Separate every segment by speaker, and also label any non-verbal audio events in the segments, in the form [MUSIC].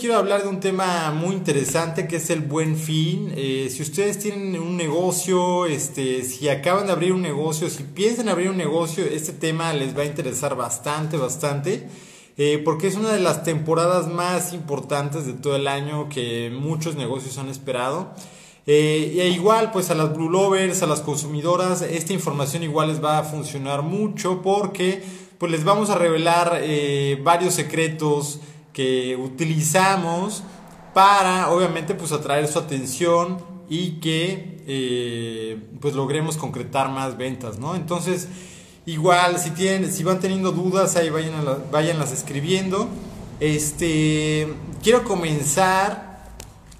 Speaker 1: quiero hablar de un tema muy interesante que es el buen fin. Eh, si ustedes tienen un negocio, este, si acaban de abrir un negocio, si piensan abrir un negocio, este tema les va a interesar bastante, bastante. Eh, porque es una de las temporadas más importantes de todo el año que muchos negocios han esperado. Eh, e igual, pues a las Blue Lovers, a las consumidoras, esta información igual les va a funcionar mucho porque pues les vamos a revelar varios secretos que utilizamos para obviamente pues atraer su atención y que eh, pues logremos concretar más ventas, ¿no? Entonces, igual si tienen, si van teniendo dudas, ahí vayan vayanlas escribiendo. Este, quiero comenzar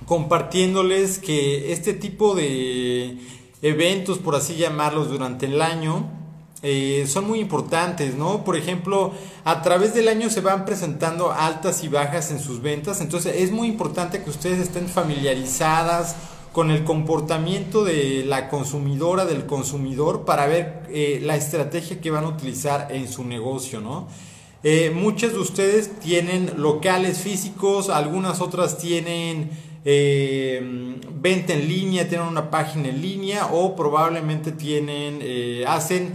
Speaker 1: compartiéndoles que este tipo de eventos, por así llamarlos, durante el año, eh, son muy importantes, ¿no? Por ejemplo, a través del año se van presentando altas y bajas en sus ventas, entonces es muy importante que ustedes estén familiarizadas con el comportamiento de la consumidora, del consumidor, para ver eh, la estrategia que van a utilizar en su negocio, ¿no? Eh, muchas de ustedes tienen locales físicos, algunas otras tienen venta en línea, tienen una página en línea o probablemente tienen, hacen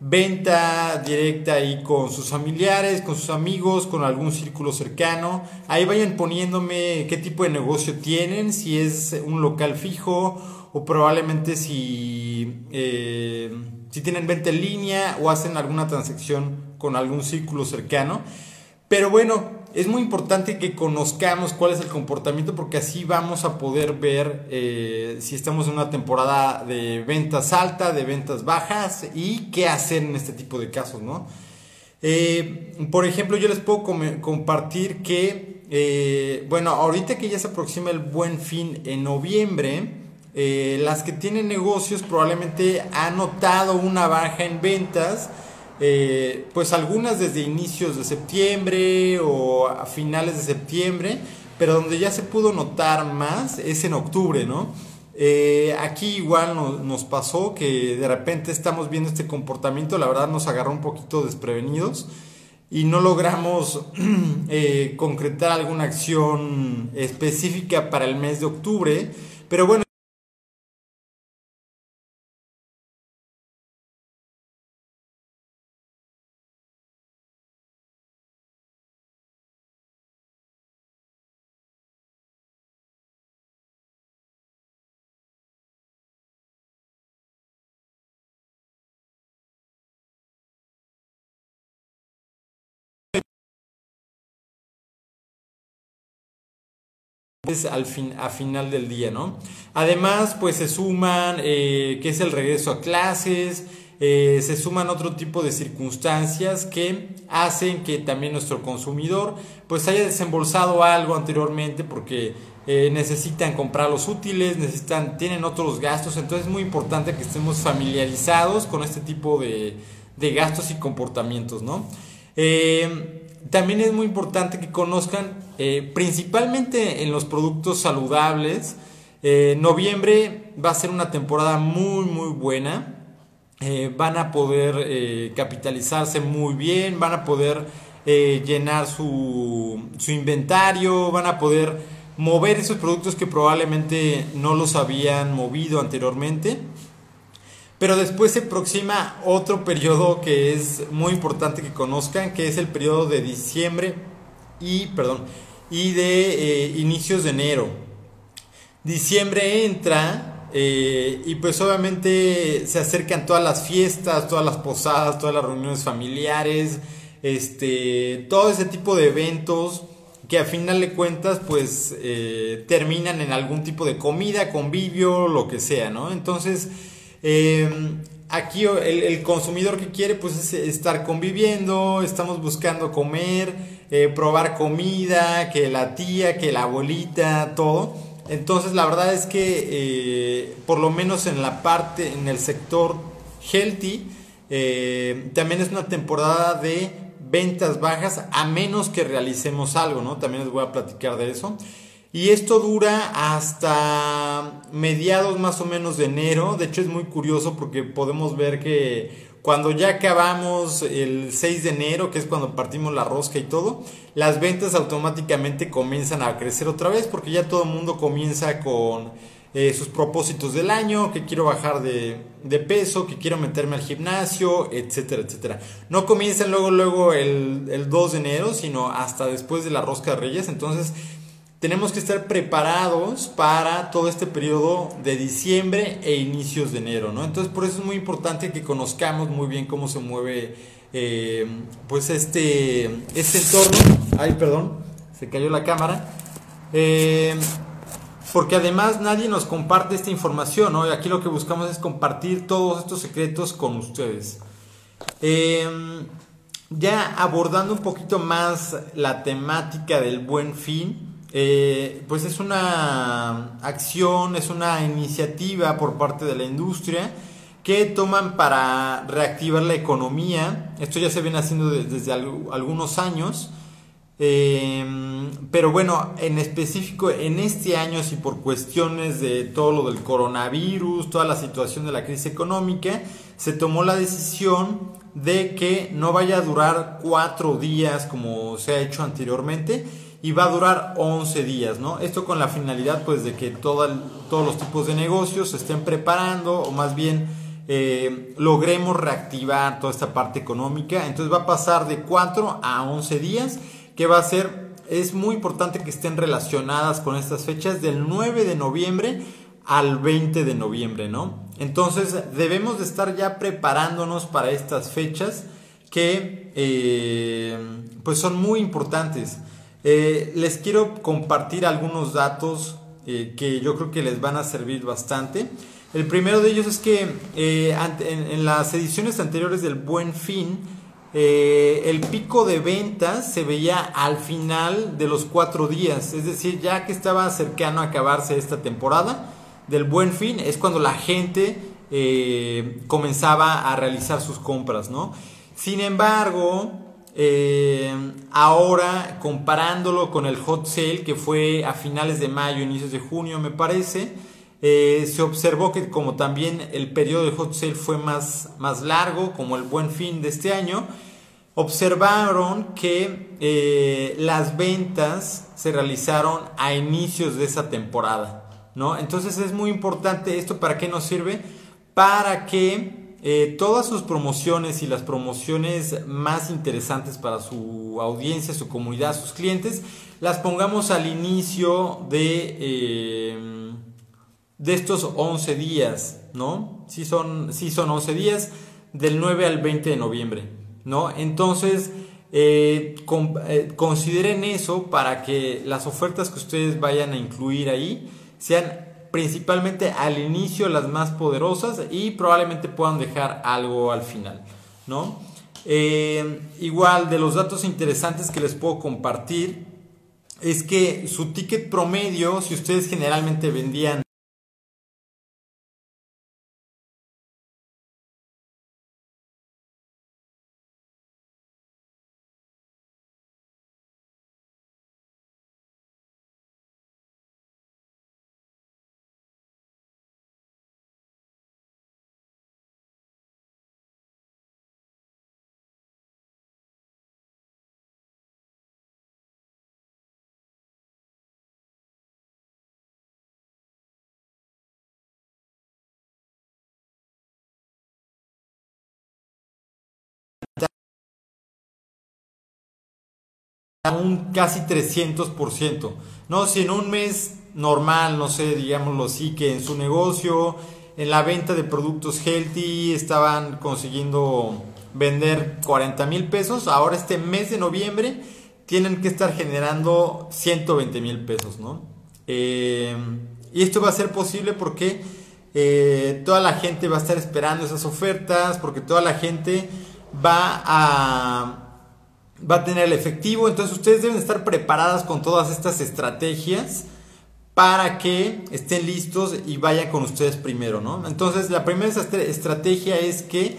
Speaker 1: venta directa ahí con sus familiares, con sus amigos, con algún círculo cercano. Ahí vayan poniéndome qué tipo de negocio tienen, si es un local fijo o probablemente si, eh, si tienen venta en línea o hacen alguna transacción con algún círculo cercano. Pero bueno, es muy importante que conozcamos cuál es el comportamiento porque así vamos a poder ver eh, si estamos en una temporada de ventas alta, de ventas bajas y qué hacer en este tipo de casos, ¿no? Eh, por ejemplo, yo les puedo compartir que, eh, bueno, ahorita que ya se aproxima el buen fin en noviembre, las que tienen negocios probablemente han notado una baja en ventas, eh, pues algunas desde inicios de septiembre o a finales de septiembre, pero donde ya se pudo notar más es en octubre, ¿no? Eh, aquí igual nos pasó que de repente estamos viendo este comportamiento, la verdad nos agarró un poquito desprevenidos y no logramos [CLEARS THROAT] eh, concretar alguna acción específica para el mes de octubre, pero bueno, al fin, a final del día, ¿no? Además, pues se suman, eh, que es el regreso a clases, eh, se suman otro tipo de circunstancias que hacen que también nuestro consumidor pues haya desembolsado algo anteriormente porque eh, necesitan comprar los útiles, necesitan, tienen otros gastos, entonces es muy importante que estemos familiarizados con este tipo de, de gastos y comportamientos, ¿no? También es muy importante que conozcan, eh, principalmente en los productos saludables, eh, noviembre va a ser una temporada muy, muy buena. Eh, van a poder capitalizarse muy bien, van a poder llenar su, su inventario, van a poder mover esos productos que probablemente no los habían movido anteriormente. Pero después se aproxima otro periodo que es muy importante que conozcan, que es el periodo de diciembre y, perdón, y de eh, inicios de enero. Diciembre entra eh, y pues obviamente se acercan todas las fiestas, todas las posadas, todas las reuniones familiares, este, todo ese tipo de eventos que a final de cuentas pues eh, terminan en algún tipo de comida, convivio, lo que sea, ¿no? Entonces Em, aquí el, consumidor que quiere pues es estar conviviendo, estamos buscando comer, eh, probar comida, que la tía, que la abuelita, todo. Entonces la verdad es que eh, por lo menos en la parte, en el sector healthy, eh, también es una temporada de ventas bajas a menos que realicemos algo, ¿no? También les voy a platicar de eso. Y esto dura hasta mediados más o menos de enero. De hecho es muy curioso porque podemos ver que Cuando ya acabamos el 6 de enero, que es cuando partimos la rosca y todo, las ventas automáticamente comienzan a crecer otra vez porque ya todo el mundo comienza con eh, sus propósitos del año, que quiero bajar de, peso, que quiero meterme al gimnasio, etcétera, etcétera. No comienzan luego, luego el, el 2 de enero, sino hasta después de la rosca de reyes. Entonces tenemos que estar preparados para todo este periodo de diciembre e inicios de enero, ¿no? Entonces por eso es muy importante que conozcamos muy bien cómo se mueve eh, pues este, este entorno. Ay, perdón, se cayó la cámara. Eh, porque además nadie nos comparte esta información, ¿no? Aquí lo que buscamos es compartir todos estos secretos con ustedes. Eh, ya abordando un poquito más la temática del buen fin, eh, pues es una acción, es una iniciativa por parte de la industria que toman para reactivar la economía. Esto ya se viene haciendo desde algunos años. Eh, pero bueno, en específico en este año, si por cuestiones de todo lo del coronavirus, toda la situación de la crisis económica, se tomó la decisión de que no vaya a durar cuatro días como se ha hecho anteriormente, y va a durar 11 días, ¿no? Esto con la finalidad pues de que todos los tipos de negocios se estén preparando o más bien eh, logremos reactivar toda esta parte económica. Entonces va a pasar de 4 a 11 días, que va a ser, es muy importante que estén relacionadas con estas fechas del 9 de noviembre al 20 de noviembre, ¿no? Entonces debemos de estar ya preparándonos para estas fechas que eh, pues son muy importantes. Eh, les quiero compartir algunos datos eh, que yo creo que les van a servir bastante. El primero de ellos es que eh, en, las ediciones anteriores del Buen Fin, el pico de ventas se veía al final de los cuatro días, es decir, ya que estaba cercano a acabarse esta temporada del Buen Fin, es cuando la gente comenzaba a realizar sus compras, ¿no? Sin embargo, eh, ahora, comparándolo con el hot sale que fue a finales de mayo, inicios de junio, me parece, eh, se observó que como también el periodo de hot sale fue más, más largo, como el buen fin de este año, observaron que eh, las ventas se realizaron a inicios de esa temporada, ¿no? Entonces es muy importante esto, ¿para qué nos sirve? Para que eh, todas sus promociones y las promociones más interesantes para su audiencia, su comunidad, sus clientes, las pongamos al inicio de, eh, de estos 11 días, ¿no? Si son, sí son 11 días, del 9 al 20 de noviembre, ¿no? Entonces, eh, consideren eso para que las ofertas que ustedes vayan a incluir ahí sean principalmente al inicio las más poderosas y probablemente puedan dejar algo al final, ¿no? Eh, igual de los datos interesantes que les puedo compartir es que su ticket promedio, si ustedes generalmente vendían un casi 300%. No, si en un mes normal, no sé, digámoslo así, que en su negocio, en la venta de productos healthy, estaban consiguiendo vender 40 mil pesos, ahora este mes de noviembre tienen que estar generando 120 mil pesos, ¿no? Eh, y esto va a ser posible porque eh, toda la gente va a estar esperando esas ofertas, porque toda la gente va a va a tener el efectivo. Entonces ustedes deben estar preparadas con todas estas estrategias para que estén listos y vayan con ustedes primero, ¿no? Entonces la primera estrategia es que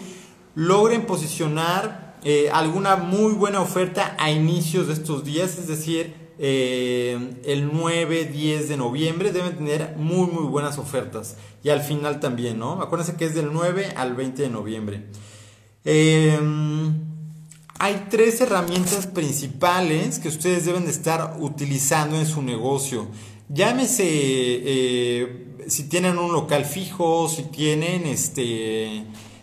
Speaker 1: logren posicionar eh, alguna muy buena oferta a inicios de estos días, es decir, eh, el 9, 10 de noviembre deben tener muy muy buenas ofertas y al final también, ¿no? Acuérdense que es del 9 al 20 de noviembre. Em, hay tres herramientas principales que ustedes deben de estar utilizando en su negocio. Llámese eh, si tienen un local fijo, si tienen este,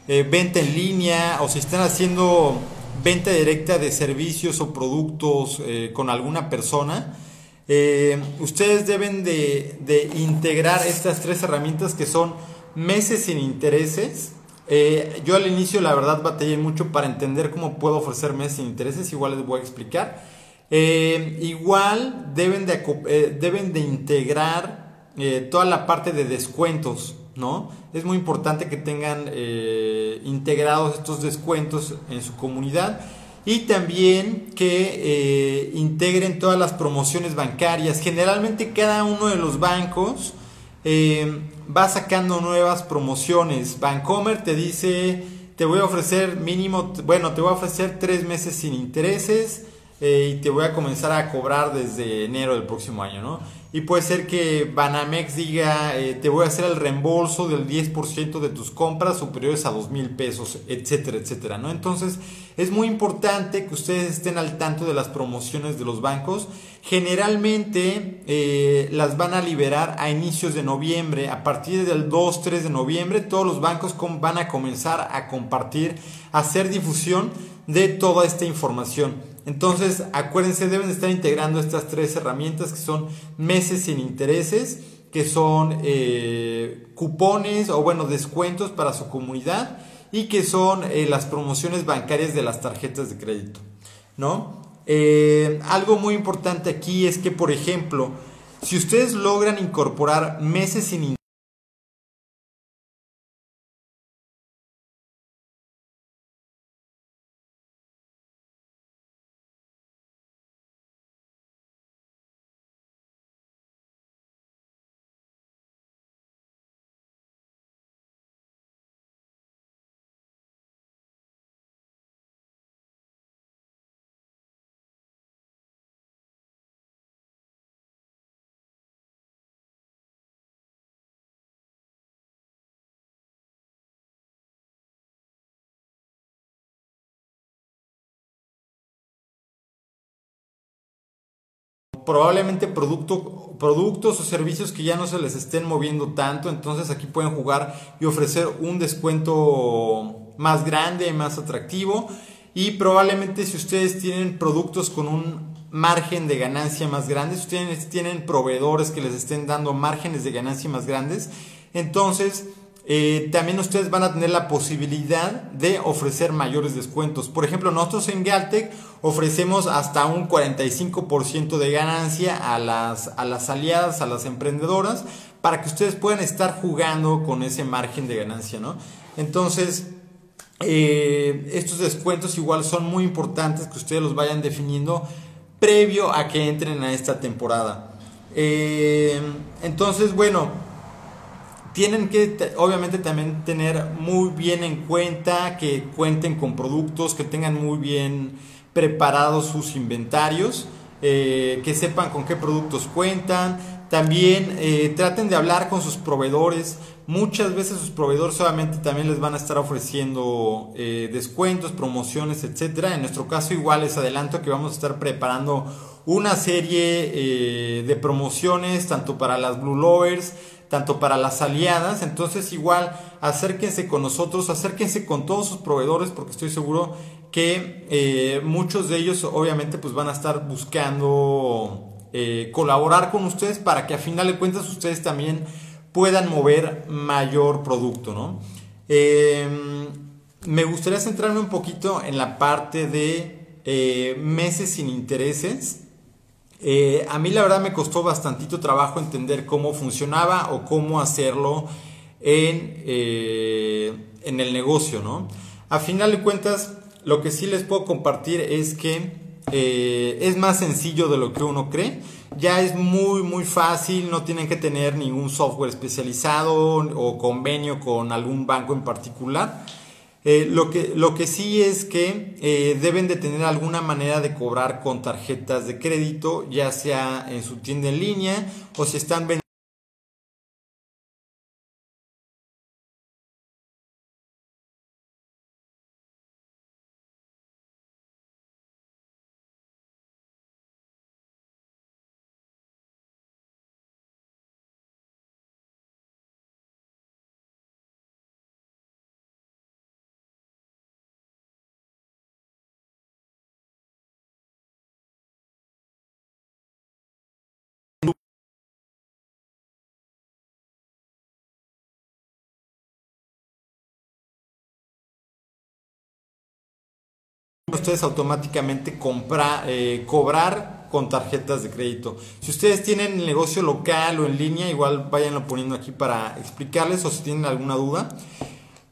Speaker 1: eh, venta en línea o si están haciendo venta directa de servicios o productos eh, con alguna persona. ustedes deben de, de, integrar estas tres herramientas que son meses sin intereses. Yo al inicio la verdad batallé mucho para entender cómo puedo ofrecer meses sin intereses, igual les voy a explicar. igual deben de, deben de integrar eh, toda la parte de descuentos, ¿no? Es muy importante que tengan eh, integrados estos descuentos en su comunidad y también que eh, integren todas las promociones bancarias. Generalmente cada uno de los bancos va sacando nuevas promociones. Bancomer te dice, te voy a ofrecer mínimo, bueno, te voy a ofrecer tres meses sin intereses y te voy a comenzar a cobrar desde enero del próximo año, ¿no? y puede ser que Banamex diga eh, te voy a hacer el reembolso del 10% de tus compras superiores a 2 mil pesos, etcétera, etcétera, ¿no? Entonces es muy importante que ustedes estén al tanto de las promociones de los bancos. Generalmente eh, las van a liberar a inicios de noviembre, a partir del 2-3 de noviembre todos los bancos van a comenzar a compartir, a hacer difusión de toda esta información. Entonces, acuérdense, deben estar integrando estas tres herramientas que son meses sin intereses, que son eh, cupones o bueno, descuentos para su comunidad y que son eh, las promociones bancarias de las tarjetas de crédito. ¿No? Eh, algo muy importante aquí es que, por ejemplo, si ustedes logran incorporar meses sin probablemente producto, productos o servicios que ya no se les estén moviendo tanto, entonces aquí pueden jugar y ofrecer un descuento más grande, más atractivo. Y probablemente si ustedes tienen productos con un margen de ganancia más grande, si ustedes tienen proveedores que les estén dando márgenes de ganancia más grandes, entonces eh, también ustedes van a tener la posibilidad de ofrecer mayores descuentos. Por ejemplo, nosotros en Galtec ofrecemos hasta un 45% de ganancia a las, a las aliadas, a las emprendedoras, para que ustedes puedan estar jugando con ese margen de ganancia, ¿no? Entonces, eh, estos descuentos igual son muy importantes que ustedes los vayan definiendo previo a que entren a esta temporada. Eh, entonces, bueno, tienen que obviamente también tener muy bien en cuenta que cuenten con productos, que tengan muy bien preparados sus inventarios, eh, que sepan con qué productos cuentan. También eh, traten de hablar con sus proveedores. Muchas veces sus proveedores solamente también les van a estar ofreciendo eh, descuentos, promociones, etcétera. En nuestro caso igual les adelanto que vamos a estar preparando una serie de promociones tanto para las Blue Lovers tanto para las aliadas, entonces igual acérquense con nosotros, acérquense con todos sus proveedores porque estoy seguro que eh, muchos de ellos obviamente pues van a estar buscando eh, colaborar con ustedes para que a final de cuentas ustedes también puedan mover mayor producto, ¿no? Em, me gustaría centrarme un poquito en la parte de eh, meses sin intereses. Eh, a mí la verdad me costó bastantito trabajo entender cómo funcionaba o cómo hacerlo en, eh, en el negocio, ¿no? A final de cuentas, lo que sí les puedo compartir es que eh, es más sencillo de lo que uno cree. Ya es muy, muy fácil, no tienen que tener ningún software especializado o convenio con algún banco en particular. Eh, lo, que, lo que sí es que eh, deben de tener alguna manera de cobrar con tarjetas de crédito, ya sea en su tienda en línea o si están vendiendo ustedes automáticamente comprar, eh, cobrar con tarjetas de crédito. Si ustedes tienen negocio local o en línea, igual váyanlo poniendo aquí para explicarles o si tienen alguna duda.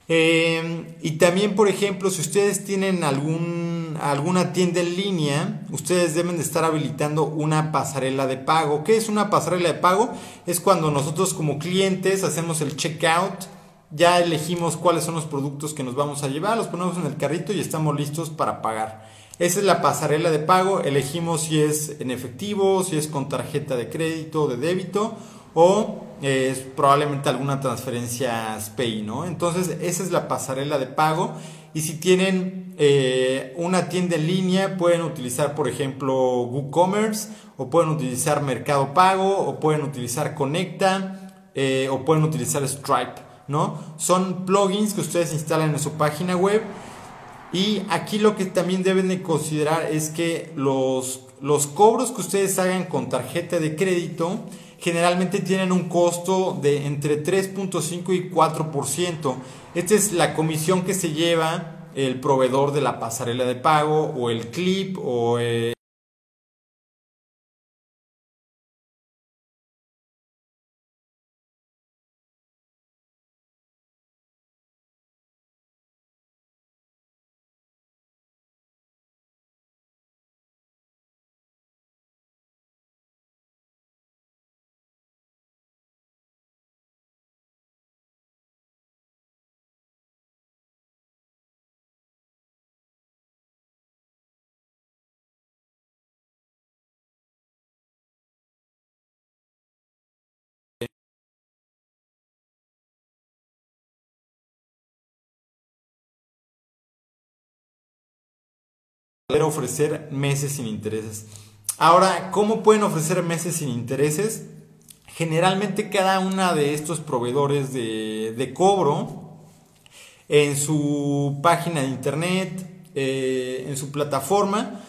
Speaker 1: Eh, y también, por ejemplo, si ustedes tienen algún, alguna tienda en línea, ustedes deben de estar habilitando una pasarela de pago. ¿Qué es una pasarela de pago? Es cuando nosotros como clientes hacemos el checkout, ya elegimos cuáles son los productos que nos vamos a llevar, los ponemos en el carrito y estamos listos para pagar. Esa es la pasarela de pago, elegimos si es en efectivo, si es con tarjeta de crédito, de débito o es probablemente alguna transferencia SPAY, ¿no? Entonces, esa es la pasarela de pago. Y si tienen eh, una tienda en línea, pueden utilizar, por ejemplo, WooCommerce, o pueden utilizar Mercado Pago, o pueden utilizar Conecta, eh, o pueden utilizar Stripe, ¿no? Son plugins que ustedes instalan en su página web. Y aquí lo que también deben de considerar es que los, los cobros que ustedes hagan con tarjeta de crédito, generalmente tienen un costo de entre 3.5 y 4%. Esta es la comisión que se lleva el proveedor de la pasarela de pago o el clip o eh, ofrecer meses sin intereses. Ahora, ¿cómo pueden ofrecer meses sin intereses? Generalmente cada una de estos proveedores de, cobro en su página de internet, eh, en su plataforma,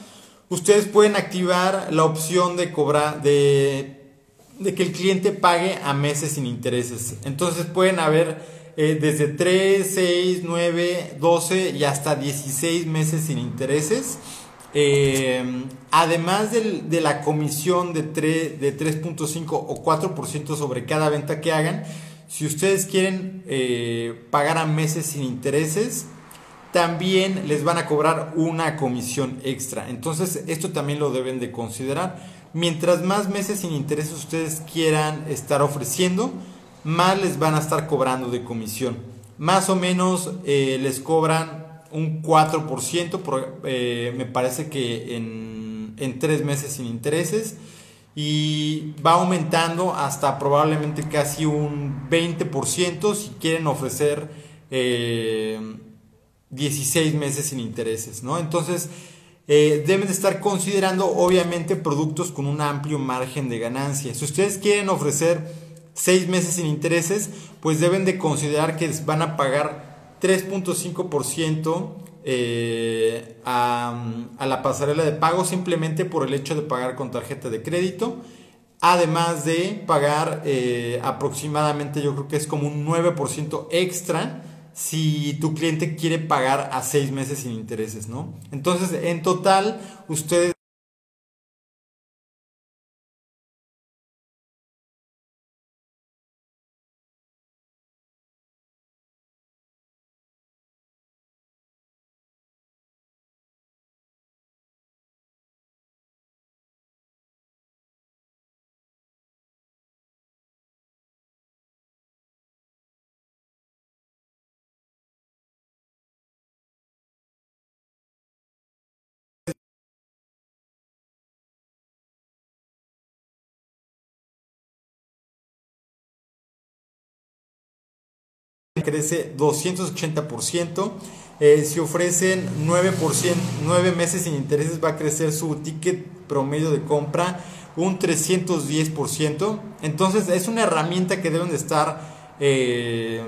Speaker 1: ustedes pueden activar la opción de cobrar, de que el cliente pague a meses sin intereses. Entonces pueden haber eh, desde 3, 6, 9, 12 y hasta 16 meses sin intereses. Eh, además de la comisión de, de 3.5 o 4% sobre cada venta que hagan, si ustedes quieren eh, pagar a meses sin intereses, también les van a cobrar una comisión extra. Entonces esto también lo deben de considerar. Mientras más meses sin intereses ustedes quieran estar ofreciendo, más les van a estar cobrando de comisión. Más o menos eh, les cobran un 4%, por, eh, me parece que en, en tres meses sin intereses y va aumentando hasta probablemente casi un 20% si quieren ofrecer 16 eh, meses sin intereses, ¿no? Entonces, deben de estar considerando obviamente productos con un amplio margen de ganancia. Si ustedes quieren ofrecer seis meses sin intereses, pues deben de considerar que van a pagar 3.5% eh, a, a la pasarela de pago simplemente por el hecho de pagar con tarjeta de crédito. Además de pagar eh, aproximadamente, yo creo que es como un 9% extra si tu cliente quiere pagar a seis meses sin intereses, ¿no? Entonces, en total, ustedes crece 280%. Eh, si ofrecen 9%, 9 meses sin intereses, va a crecer su ticket promedio de compra un 310%. Entonces es una herramienta que deben de estar eh,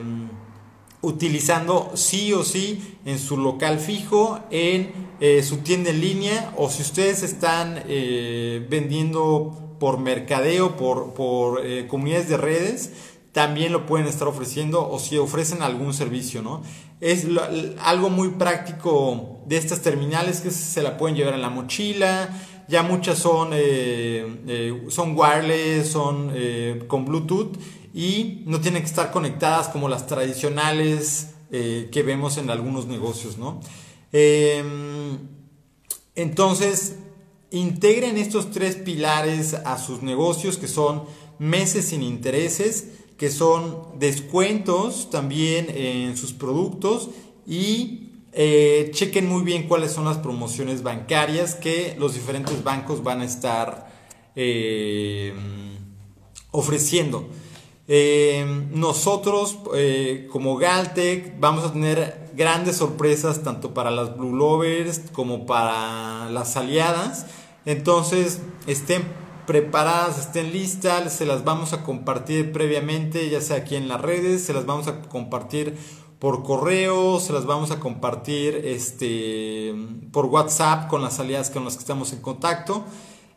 Speaker 1: utilizando sí o sí en su local fijo, en eh, su tienda en línea o si ustedes están vendiendo por mercadeo, por, por comunidades de redes, también lo pueden estar ofreciendo o si ofrecen algún servicio, ¿no? Es algo muy práctico de estas terminales que se la pueden llevar en la mochila. Ya muchas son, eh, son wireless, son con Bluetooth y no tienen que estar conectadas como las tradicionales que vemos en algunos negocios, ¿no? Em, entonces, integren estos tres pilares a sus negocios que son meses sin intereses, que son descuentos también en sus productos y eh, chequen muy bien cuáles son las promociones bancarias que los diferentes bancos van a estar eh, ofreciendo. Eh, nosotros como Galtec vamos a tener grandes sorpresas tanto para las Blue Lovers como para las aliadas. Entonces estén preparadas, estén listas, se las vamos a compartir previamente, ya sea aquí en las redes, se las vamos a compartir por correo, se las vamos a compartir este, por WhatsApp con las aliadas con las que estamos en contacto,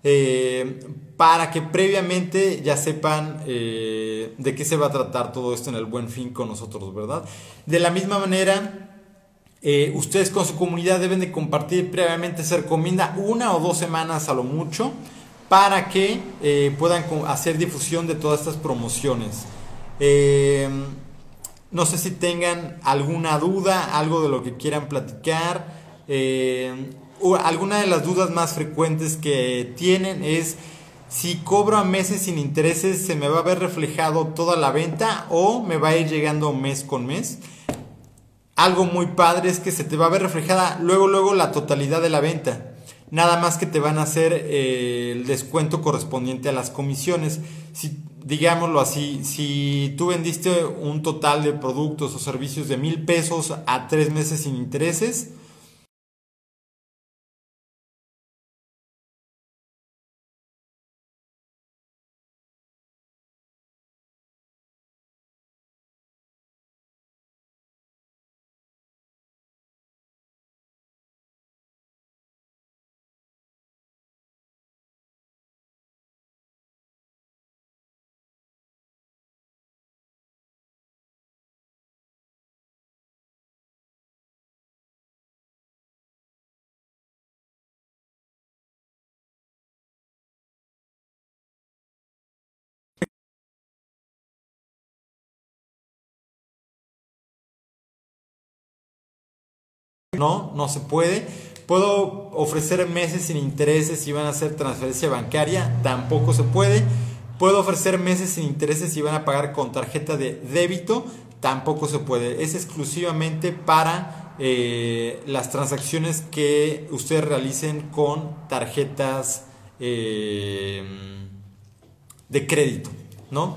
Speaker 1: eh, para que previamente ya sepan eh, de qué se va a tratar todo esto en el buen fin con nosotros, ¿verdad? De la misma manera, eh, ustedes con su comunidad deben de compartir previamente, se recomienda una o dos semanas a lo mucho, para que eh, puedan hacer difusión de todas estas promociones. Eh, no sé si tengan alguna duda, algo de lo que quieran platicar. Eh, alguna de las dudas más frecuentes que tienen es si cobro a meses sin intereses, ¿se me va a ver reflejado toda la venta o me va a ir llegando mes con mes? Algo muy padre es que se te va a ver reflejada luego, luego la totalidad de la venta nada más que te van a hacer eh, el descuento correspondiente a las comisiones. Si, digámoslo así, si tú vendiste un total de productos o servicios de mil pesos a tres meses sin intereses, No, no se puede. Puedo ofrecer meses sin intereses si van a hacer transferencia bancaria, tampoco se puede. Puedo ofrecer meses sin intereses si van a pagar con tarjeta de débito, tampoco se puede. Es exclusivamente para eh, las transacciones que ustedes realicen con tarjetas eh, de crédito, ¿no?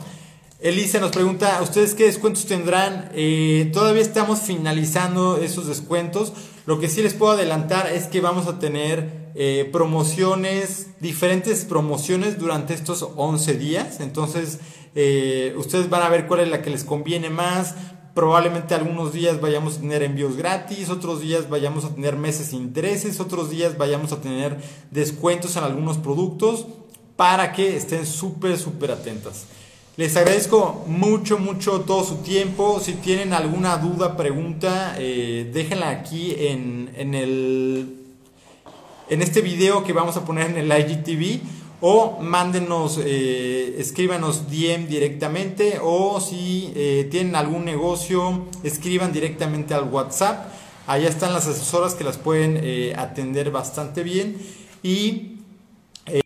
Speaker 1: Elisa nos pregunta, ¿ustedes qué descuentos tendrán? Eh, todavía estamos finalizando esos descuentos. Lo que sí les puedo adelantar es que vamos a tener eh, promociones, diferentes promociones durante estos 11 días. Entonces, eh, ustedes van a ver cuál es la que les conviene más. Probablemente algunos días vayamos a tener envíos gratis, otros días vayamos a tener meses sin intereses, otros días vayamos a tener descuentos en algunos productos para que estén súper, súper atentas. Les agradezco mucho, mucho todo su tiempo. Si tienen alguna duda, pregunta, eh, déjenla aquí en, en, el, en este video que vamos a poner en el IGTV o mándenos, eh, escríbanos DM directamente o si eh, tienen algún negocio, escriban directamente al WhatsApp. Allá están las asesoras que las pueden atender bastante bien. Y